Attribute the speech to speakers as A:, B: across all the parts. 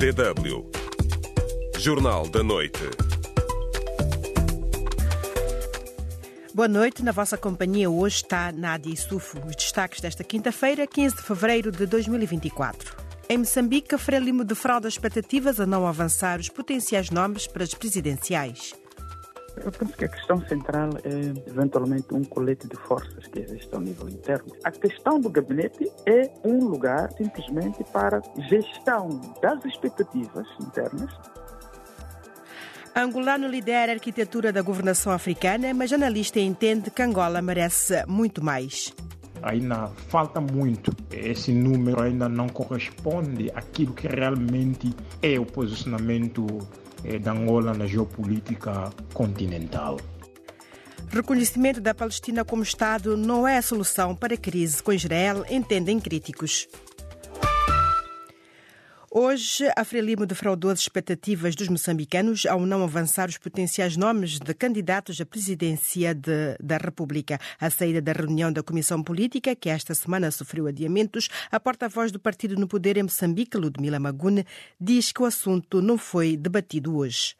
A: DW. Jornal da Noite.
B: Boa noite, na vossa companhia hoje está Nádia Sufo. Os destaques desta quinta-feira, 15 de fevereiro de 2024. Em Moçambique, Frelimo defrauda expectativas a não avançar os potenciais nomes para as presidenciais.
C: Eu penso que a questão central é, eventualmente, um colete de forças que existe ao nível interno. A questão do gabinete é um lugar, simplesmente, para gestão das expectativas internas.
B: Angolano lidera a arquitetura da governação africana, mas analista entende que Angola merece muito mais.
D: Ainda falta muito. Esse número ainda não corresponde àquilo que realmente é o posicionamento da Angola na geopolítica continental.
B: Reconhecimento da Palestina como Estado não é a solução para a crise com Israel, entendem críticos. Hoje, a Frelimo defraudou as expectativas dos moçambicanos ao não avançar os potenciais nomes de candidatos à presidência de, da República. A saída da reunião da Comissão Política, que esta semana sofreu adiamentos, a porta-voz do partido no poder em Moçambique, Ludmila Magune, diz que o assunto não foi debatido hoje.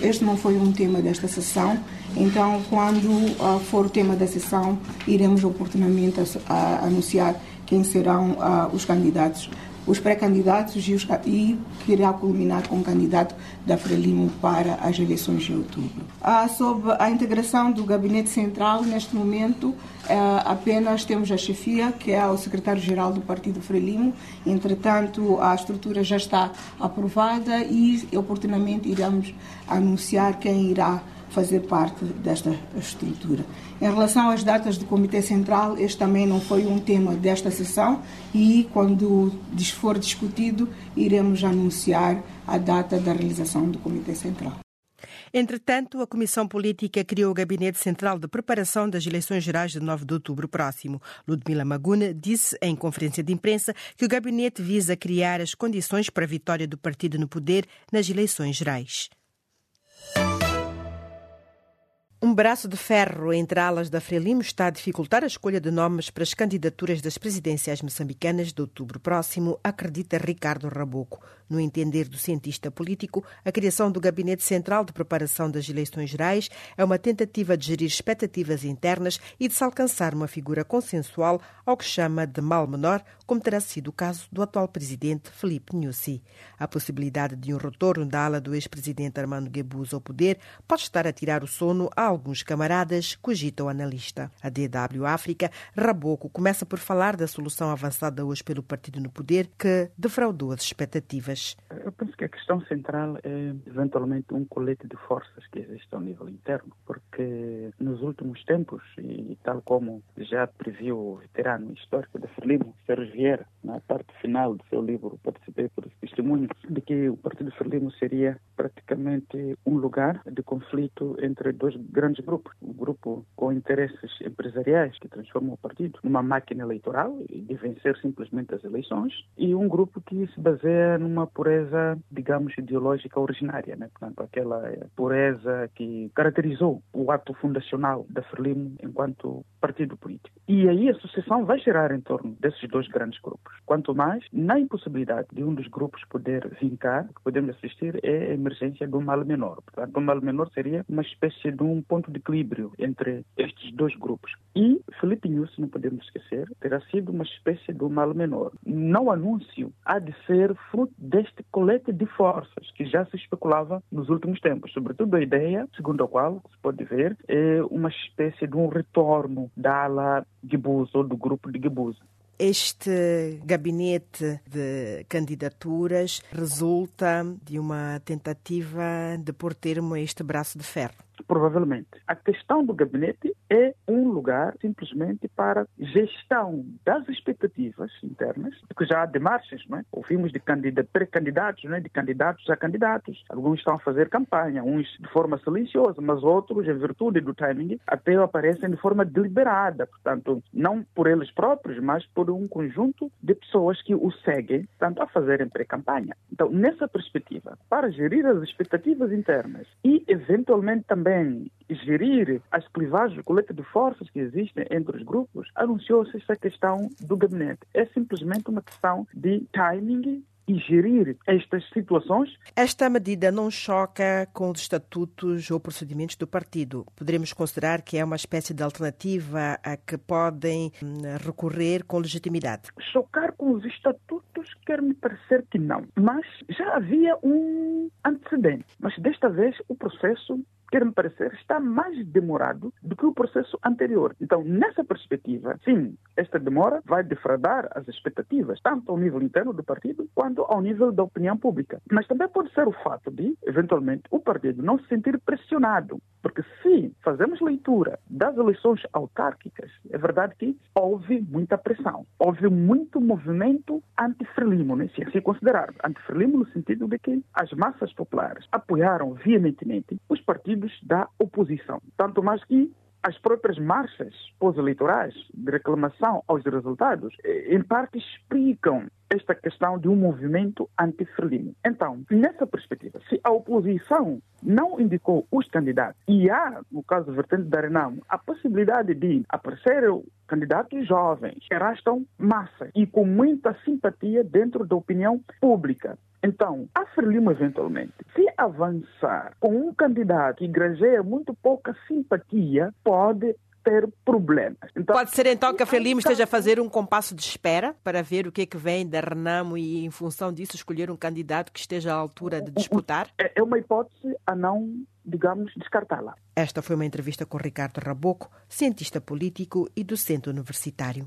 E: Este não foi um tema desta sessão, então, quando uh, for o tema da sessão, iremos oportunamente a, a anunciar quem serão uh, os candidatos os pré-candidatos e, e que irá culminar com o candidato da Frelimo para as eleições de outubro. Ah, sobre a integração do Gabinete Central, neste momento ah, apenas temos a chefia, que é o secretário-geral do Partido Frelimo. Entretanto, a estrutura já está aprovada e oportunamente iremos anunciar quem irá fazer parte desta estrutura. Em relação às datas do Comitê Central, este também não foi um tema desta sessão e, quando for discutido, iremos anunciar a data da realização do Comitê Central.
B: Entretanto, a Comissão Política criou o Gabinete Central de Preparação das Eleições Gerais de 9 de outubro próximo. Ludmila Maguna disse em conferência de imprensa que o gabinete visa criar as condições para a vitória do partido no poder nas eleições gerais. Um braço de ferro entre alas da Frelimo está a dificultar a escolha de nomes para as candidaturas das presidenciais moçambicanas de outubro próximo, acredita Ricardo Raboco. No entender do cientista político, a criação do Gabinete Central de Preparação das Eleições Gerais é uma tentativa de gerir expectativas internas e de se alcançar uma figura consensual ao que chama de mal menor, como terá sido o caso do atual presidente Felipe Nussi. A possibilidade de um retorno da ala do ex-presidente Armando Guebuza ao poder pode estar a tirar o sono a alguns camaradas, cogita o analista. A DW África, Raboco, começa por falar da solução avançada hoje pelo partido no poder que defraudou as expectativas.
C: Eu penso que a questão central é eventualmente um colete de forças que existe ao nível interno, porque nos últimos tempos, e tal como já previu o veterano histórico da Frelimo, Sérgio Vieira, na parte final do seu livro, participei por esse testemunho, de que o Partido Frelimo seria praticamente um lugar de conflito entre dois grandes grupos. Um grupo com interesses empresariais que transformam o partido numa máquina eleitoral de vencer simplesmente as eleições, e um grupo que se baseia numa pureza, digamos, ideológica originária, né? Portanto, aquela pureza que caracterizou o ato fundacional da Frelimo enquanto partido político. E aí a sucessão vai girar em torno desses dois grandes grupos. Quanto mais, na impossibilidade de um dos grupos poder vincar, o que podemos assistir é a emergência do mal menor. Portanto, o mal menor seria uma espécie de um ponto de equilíbrio entre estes dois grupos. E Felipe Nunes, não podemos esquecer, terá sido uma espécie do mal menor. Não anúncio há de ser fruto deste colete de forças que já se especulava nos últimos tempos, sobretudo a ideia, segundo a qual se pode ver, é uma espécie de um retorno da ala Guebuza ou do grupo de Guebuza.
B: Este gabinete de candidaturas resulta de uma tentativa de pôr termo a este braço de ferro.
C: Provavelmente. A questão do gabinete é um lugar simplesmente para gestão das expectativas internas, porque já há demarches, não é? Ouvimos de pré-candidatos, não é? de candidatos a candidatos. Alguns estão a fazer campanha, uns de forma silenciosa, mas outros, em virtude do timing, até aparecem de forma deliberada. Portanto, não por eles próprios, mas por um conjunto de pessoas que o seguem, tanto a fazerem pré-campanha. Então, nessa perspectiva, para gerir as expectativas internas e, eventualmente, também gerir as clivagens, o colete de forças que existem entre os grupos, anunciou-se essa questão do gabinete. É simplesmente uma questão de timing e gerir estas situações.
B: Esta medida não choca com os estatutos ou procedimentos do partido. Poderemos considerar que é uma espécie de alternativa a que podem hum, recorrer com legitimidade.
C: Chocar com os estatutos quer me parecer que não, mas já havia um antecedente. Mas desta vez o processo quer-me parecer, está mais demorado do que o processo anterior. Então, nessa perspectiva, sim, esta demora vai defraudar as expectativas, tanto ao nível interno do partido quanto ao nível da opinião pública. Mas também pode ser o fato de, eventualmente, o partido não se sentir pressionado. Porque se fazemos leitura das eleições autárquicas, é verdade que houve muita pressão, houve muito movimento anti-frelimo, né? se assim considerar. Anti-frelimo no sentido de que as massas populares apoiaram veementemente os partidos partidos da oposição. Tanto mais que as próprias marchas pós-eleitorais de reclamação aos resultados, eh, em parte, explicam esta questão de um movimento anti-frelimo. Então, nessa perspectiva, se a oposição não indicou os candidatos e há, no caso vertente da Renamo, a possibilidade de aparecer candidatos jovens que arrastam massa e com muita simpatia dentro da opinião pública, então, a Frelimo, eventualmente, se avançar com um candidato que granjeia muito pouca simpatia, pode ter problemas.
B: Então, pode ser então que a Frelimo esteja a fazer um compasso de espera para ver o que é que vem da Renamo e, em função disso, escolher um candidato que esteja à altura de disputar?
C: É, é uma hipótese a não, digamos, descartá-la.
B: Esta foi uma entrevista com Ricardo Raboco, cientista político e docente universitário.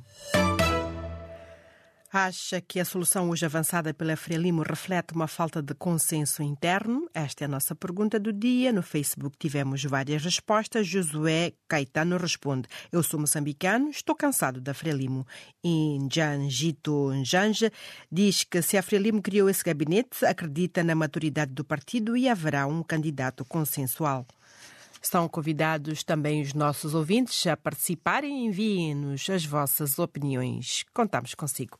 B: Acha que a solução hoje avançada pela Frelimo reflete uma falta de consenso interno? Esta é a nossa pergunta do dia. No Facebook tivemos várias respostas. Josué Caetano responde: Eu sou moçambicano, estou cansado da Frelimo. E Njanjito Njanja diz que se a Frelimo criou esse gabinete, acredita na maturidade do partido e haverá um candidato consensual. Estão convidados também os nossos ouvintes a participarem. Enviem-nos as vossas opiniões. Contamos consigo.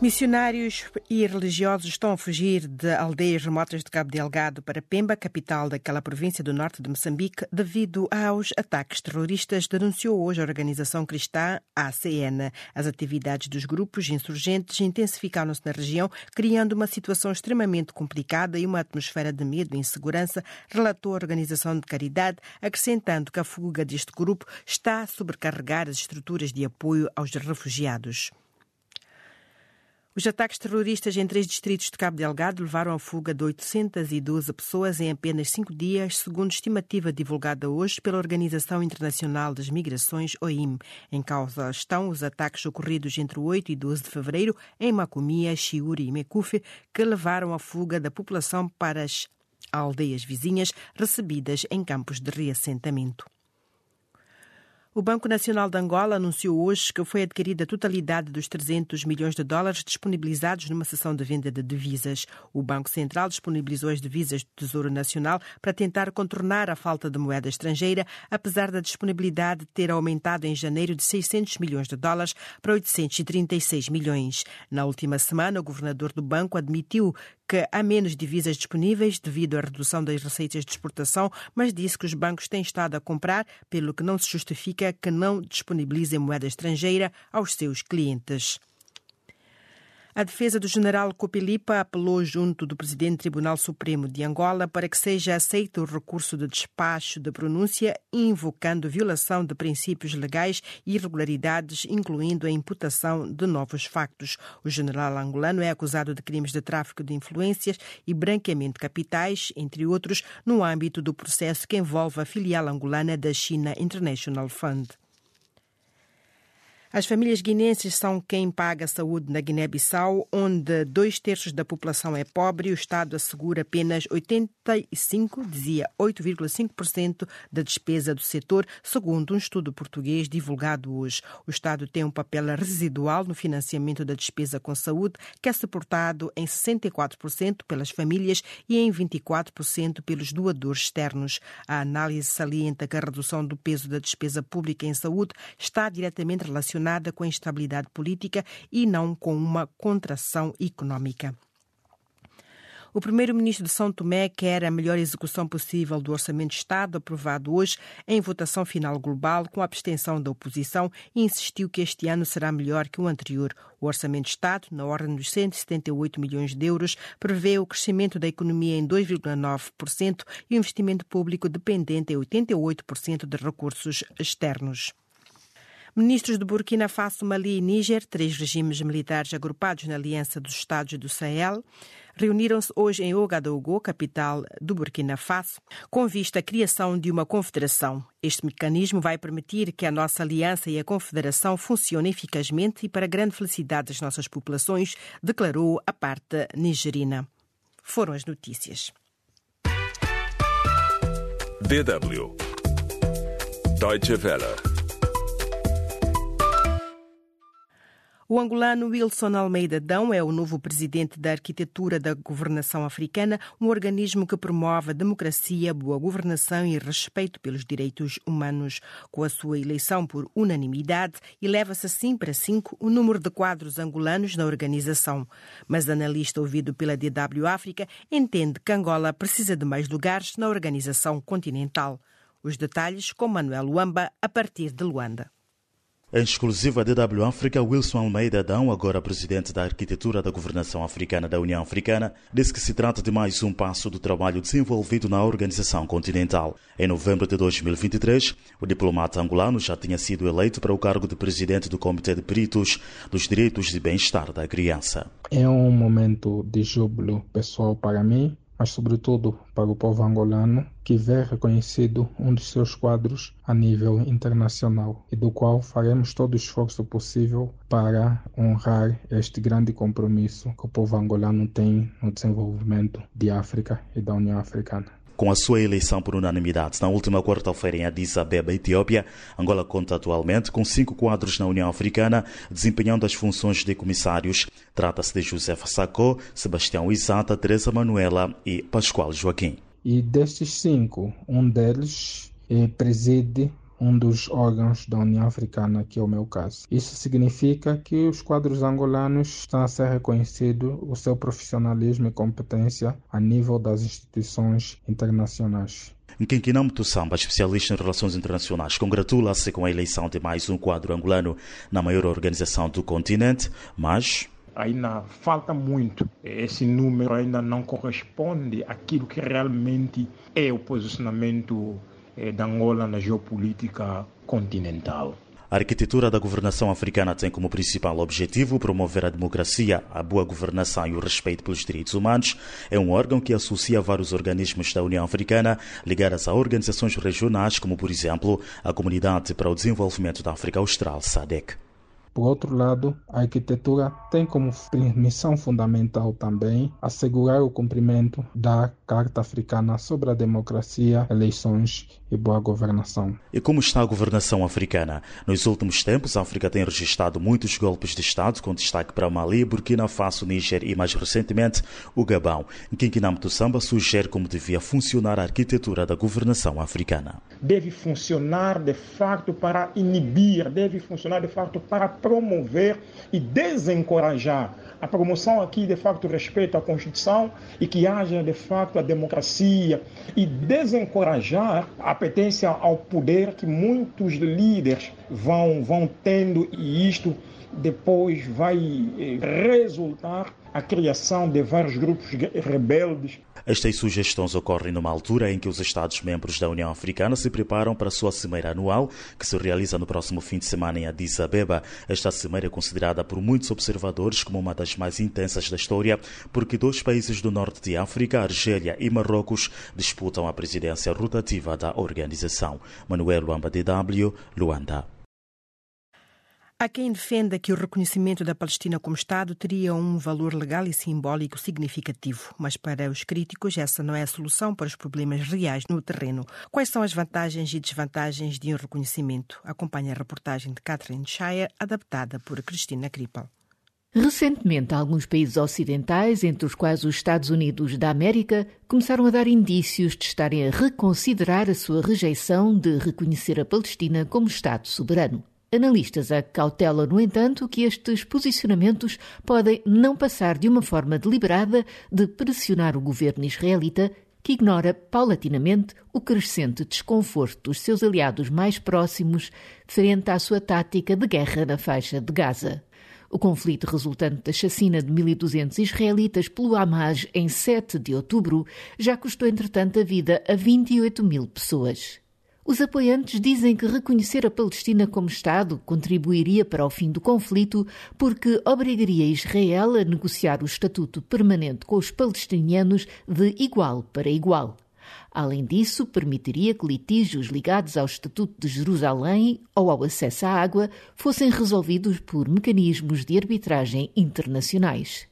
B: Missionários e religiosos estão a fugir de aldeias remotas de Cabo Delgado para Pemba, capital daquela província do norte de Moçambique, devido aos ataques terroristas, denunciou hoje a organização cristã ACN. As atividades dos grupos insurgentes intensificaram-se na região, criando uma situação extremamente complicada e uma atmosfera de medo e insegurança, relatou a organização de caridade, acrescentando que a fuga deste grupo está a sobrecarregar as estruturas de apoio aos refugiados. Os ataques terroristas em três distritos de Cabo Delgado levaram à fuga de 812 pessoas em apenas cinco dias, segundo estimativa divulgada hoje pela Organização Internacional das Migrações, OIM. Em causa estão os ataques ocorridos entre 8 e 12 de fevereiro em Macomia, Chiuri e Mecufe, que levaram à fuga da população para as aldeias vizinhas recebidas em campos de reassentamento. O Banco Nacional de Angola anunciou hoje que foi adquirida a totalidade dos 300 milhões de dólares disponibilizados numa sessão de venda de divisas. O Banco Central disponibilizou as divisas do Tesouro Nacional para tentar contornar a falta de moeda estrangeira, apesar da disponibilidade ter aumentado em janeiro de 600 milhões de dólares para 836 milhões. Na última semana, o governador do banco admitiu que há menos divisas disponíveis devido à redução das receitas de exportação, mas disse que os bancos têm estado a comprar, pelo que não se justifica que não disponibilizem moeda estrangeira aos seus clientes. A defesa do general Copelipa apelou junto do presidente do Tribunal Supremo de Angola para que seja aceito o recurso de despacho de pronúncia, invocando violação de princípios legais e irregularidades, incluindo a imputação de novos factos. O general angolano é acusado de crimes de tráfico de influências e branqueamento de capitais, entre outros, no âmbito do processo que envolve a filial angolana da China International Fund. As famílias guinenses são quem paga a saúde na Guiné-Bissau, onde dois terços da população é pobre e o Estado assegura apenas 85, dizia 8,5% da despesa do setor, segundo um estudo português divulgado hoje. O Estado tem um papel residual no financiamento da despesa com saúde, que é suportado em 64% pelas famílias e em 24% pelos doadores externos. A análise salienta que a redução do peso da despesa pública em saúde está diretamente relacionada relacionada com a instabilidade política e não com uma contração económica. O primeiro-ministro de São Tomé quer a melhor execução possível do Orçamento de Estado, aprovado hoje em votação final global, com a abstenção da oposição, e insistiu que este ano será melhor que o anterior. O Orçamento de Estado, na ordem dos 178 milhões de euros, prevê o crescimento da economia em 2,9% e o investimento público dependente em 88% de recursos externos. Ministros de Burkina Faso, Mali e Níger, três regimes militares agrupados na Aliança dos Estados do Sahel, reuniram-se hoje em Ouagadougou, capital do Burkina Faso, com vista à criação de uma confederação. Este mecanismo vai permitir que a nossa aliança e a confederação funcionem eficazmente e para grande felicidade das nossas populações, declarou a parte nigerina. Foram as notícias.
A: DW Deutsche Welle
B: O angolano Wilson Almeida Dão é o novo presidente da Arquitetura da Governação Africana, um organismo que promove a democracia, boa governação e respeito pelos direitos humanos. Com a sua eleição por unanimidade, eleva-se assim para cinco o número de quadros angolanos na organização. Mas analista ouvido pela DW África entende que Angola precisa de mais lugares na organização continental. Os detalhes com Manuel Luamba, a partir de Luanda.
F: Em exclusiva DW África, Wilson Almeida Adão, agora presidente da Arquitetura da Governação Africana da União Africana, disse que se trata de mais um passo do trabalho desenvolvido na organização continental. Em novembro de 2023, o diplomata angolano já tinha sido eleito para o cargo de presidente do Comitê de Peritos dos Direitos de Bem-Estar da Criança.
G: É um momento de júbilo pessoal para mim, mas sobretudo para o povo angolano, que vê reconhecido um dos seus quadros a nível internacional e do qual faremos todo o esforço possível para honrar este grande compromisso que o povo angolano tem no desenvolvimento de África e da União Africana.
F: Com a sua eleição por unanimidade na última quarta-feira em Addis Abeba, Etiópia, Angola conta atualmente com cinco quadros na União Africana, desempenhando as funções de comissários. Trata-se de José Sacco, Sebastião Isata, Teresa Manuela e Pascoal Joaquim.
G: E destes cinco, um deles eh, preside um dos órgãos da União Africana, que é o meu caso. Isso significa que os quadros angolanos estão a ser reconhecido o seu profissionalismo e competência a nível das instituições internacionais.
F: Nkinkinam Tussamba, especialista em relações internacionais, congratula-se com a eleição de mais um quadro angolano na maior organização do continente, mas
D: ainda falta muito. Esse número ainda não corresponde àquilo que realmente é o posicionamento da Angola na geopolítica continental.
F: A arquitetura da governação africana tem como principal objetivo promover a democracia, a boa governação e o respeito pelos direitos humanos. É um órgão que associa vários organismos da União Africana ligados a organizações regionais, como, por exemplo, a Comunidade para o Desenvolvimento da África Austral, SADC.
G: Por outro lado, a arquitetura tem como missão fundamental também assegurar o cumprimento da Carta Africana sobre a Democracia, Eleições e Boa Governação.
F: E como está a governação africana? Nos últimos tempos, a África tem registrado muitos golpes de Estado, com destaque para Mali, Burkina Faso, Níger e, mais recentemente, o Gabão. Nkinkinam Samba sugere como devia funcionar a arquitetura da governação africana.
D: Deve funcionar, de facto, para inibir, deve funcionar, de facto, para promover e desencorajar a promoção aqui, de facto, respeito à Constituição e que haja, de facto, a democracia e desencorajar a apetência ao poder que muitos líderes vão, vão tendo e isto depois vai eh, resultar a criação de vários grupos rebeldes
F: estas sugestões ocorrem numa altura em que os Estados-membros da União Africana se preparam para a sua cimeira anual, que se realiza no próximo fim de semana em Addis Abeba. Esta cimeira é considerada por muitos observadores como uma das mais intensas da história, porque dois países do norte de África, Argélia e Marrocos, disputam a presidência rotativa da organização. Manuel Luamba DW, Luanda.
B: Há quem defenda que o reconhecimento da Palestina como Estado teria um valor legal e simbólico significativo, mas para os críticos essa não é a solução para os problemas reais no terreno. Quais são as vantagens e desvantagens de um reconhecimento? Acompanhe a reportagem de Catherine Shire, adaptada por Cristina Krippel.
H: Recentemente, alguns países ocidentais, entre os quais os Estados Unidos da América, começaram a dar indícios de estarem a reconsiderar a sua rejeição de reconhecer a Palestina como Estado soberano. Analistas acautelam, no entanto, que estes posicionamentos podem não passar de uma forma deliberada de pressionar o governo israelita, que ignora paulatinamente o crescente desconforto dos seus aliados mais próximos frente à sua tática de guerra na faixa de Gaza. O conflito resultante da chacina de 1.200 israelitas pelo Hamas em 7 de outubro já custou, entretanto, a vida a 28 mil pessoas. Os apoiantes dizem que reconhecer a Palestina como Estado contribuiria para o fim do conflito porque obrigaria Israel a negociar o estatuto permanente com os palestinianos de igual para igual. Além disso, permitiria que litígios ligados ao Estatuto de Jerusalém ou ao acesso à água fossem resolvidos por mecanismos de arbitragem internacionais.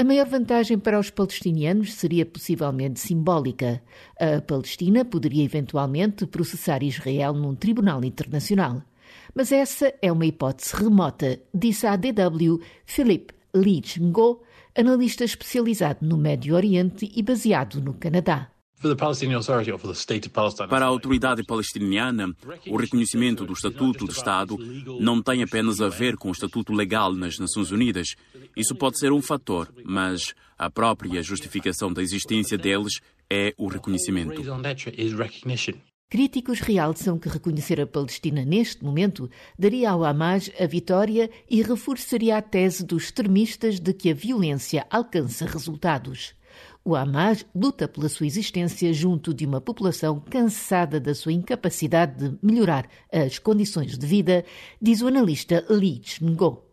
H: A maior vantagem para os palestinianos seria possivelmente simbólica. A Palestina poderia eventualmente processar Israel num tribunal internacional. Mas essa é uma hipótese remota, disse à DW Philip Leach Ngo, analista especializado no Médio Oriente e baseado no Canadá.
I: Para a autoridade palestiniana, o reconhecimento do Estatuto de Estado não tem apenas a ver com o estatuto legal nas Nações Unidas. Isso pode ser um fator, mas a própria justificação da existência deles é o reconhecimento.
H: Críticos realçam que reconhecer a Palestina neste momento daria ao Hamas a vitória e reforçaria a tese dos extremistas de que a violência alcança resultados. O Hamas luta pela sua existência junto de uma população cansada da sua incapacidade de melhorar as condições de vida, diz o analista Leach Ngo.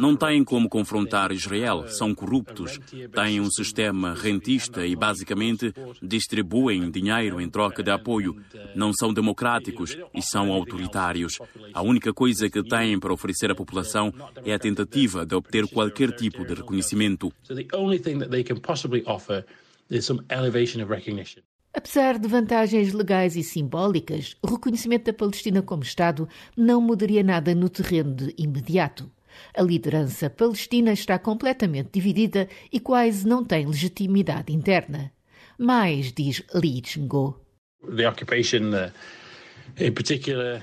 I: Não têm como confrontar Israel, são corruptos, têm um sistema rentista e basicamente distribuem dinheiro em troca de apoio. Não são democráticos e são autoritários. A única coisa que têm para oferecer à população é a tentativa de obter qualquer tipo de reconhecimento.
H: Apesar de vantagens legais e simbólicas, o reconhecimento da Palestina como Estado não mudaria nada no terreno de imediato. A liderança palestina está completamente dividida e quase não tem legitimidade interna. Mais, diz Lee Ngo.
I: The occupation, uh...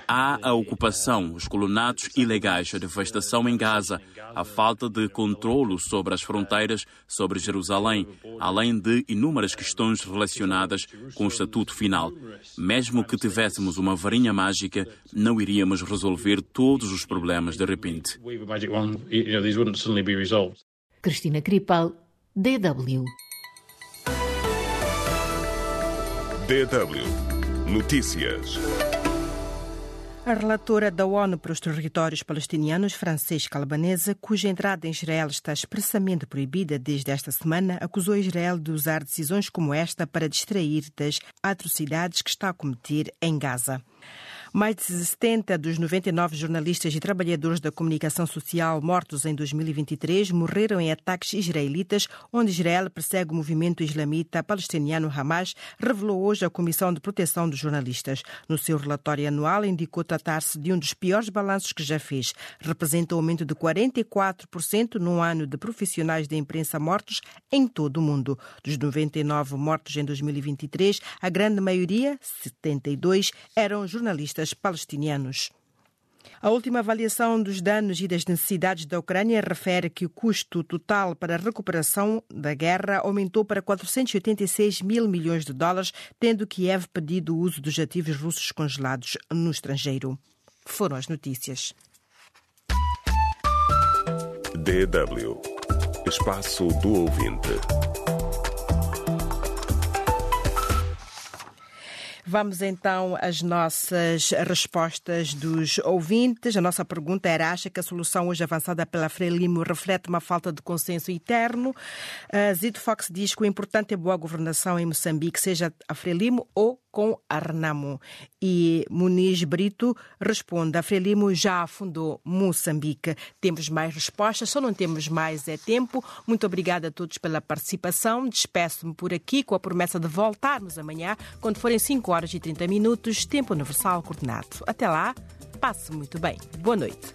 I: Há a ocupação, os colonatos ilegais, a devastação em Gaza, a falta de controlo sobre as fronteiras sobre Jerusalém, além de inúmeras questões relacionadas com o estatuto final. Mesmo que tivéssemos uma varinha mágica, não iríamos resolver todos os problemas de repente.
H: Cristina Kripal, DW.
A: DW Notícias.
B: A relatora da ONU para os territórios palestinianos, Francesca Albanese, cuja entrada em Israel está expressamente proibida desde esta semana, acusou Israel de usar decisões como esta para distrair das atrocidades que está a cometer em Gaza. Mais de 70 dos 99 jornalistas e trabalhadores da comunicação social mortos em 2023 morreram em ataques israelitas, onde Israel persegue o movimento islamita palestiniano Hamas, revelou hoje a Comissão de Proteção dos Jornalistas. No seu relatório anual, indicou tratar-se de um dos piores balanços que já fez. Representa um aumento de 44% no ano de profissionais da imprensa mortos em todo o mundo. Dos 99 mortos em 2023, a grande maioria, 72, eram jornalistas palestinianos. A última avaliação dos danos e das necessidades da Ucrânia refere que o custo total para a recuperação da guerra aumentou para 486 mil milhões de dólares, tendo Kiev pedido o uso dos ativos russos congelados no estrangeiro. Foram as notícias.
A: DW Espaço do Ouvinte.
B: Vamos então às nossas respostas dos ouvintes. A nossa pergunta era: acha que a solução hoje avançada pela Frelimo reflete uma falta de consenso interno? Uh, Zito Fox diz que o importante é boa governação em Moçambique, seja a Frelimo ou com a Renamo. E Muniz Brito responde: a Frelimo já fundou Moçambique. Temos mais respostas, só não temos mais é tempo. Muito obrigada a todos pela participação. Despeço-me por aqui com a promessa de voltarmos amanhã, quando forem 5 horas e 30 minutos, tempo universal coordenado. Até lá, passe muito bem. Boa noite.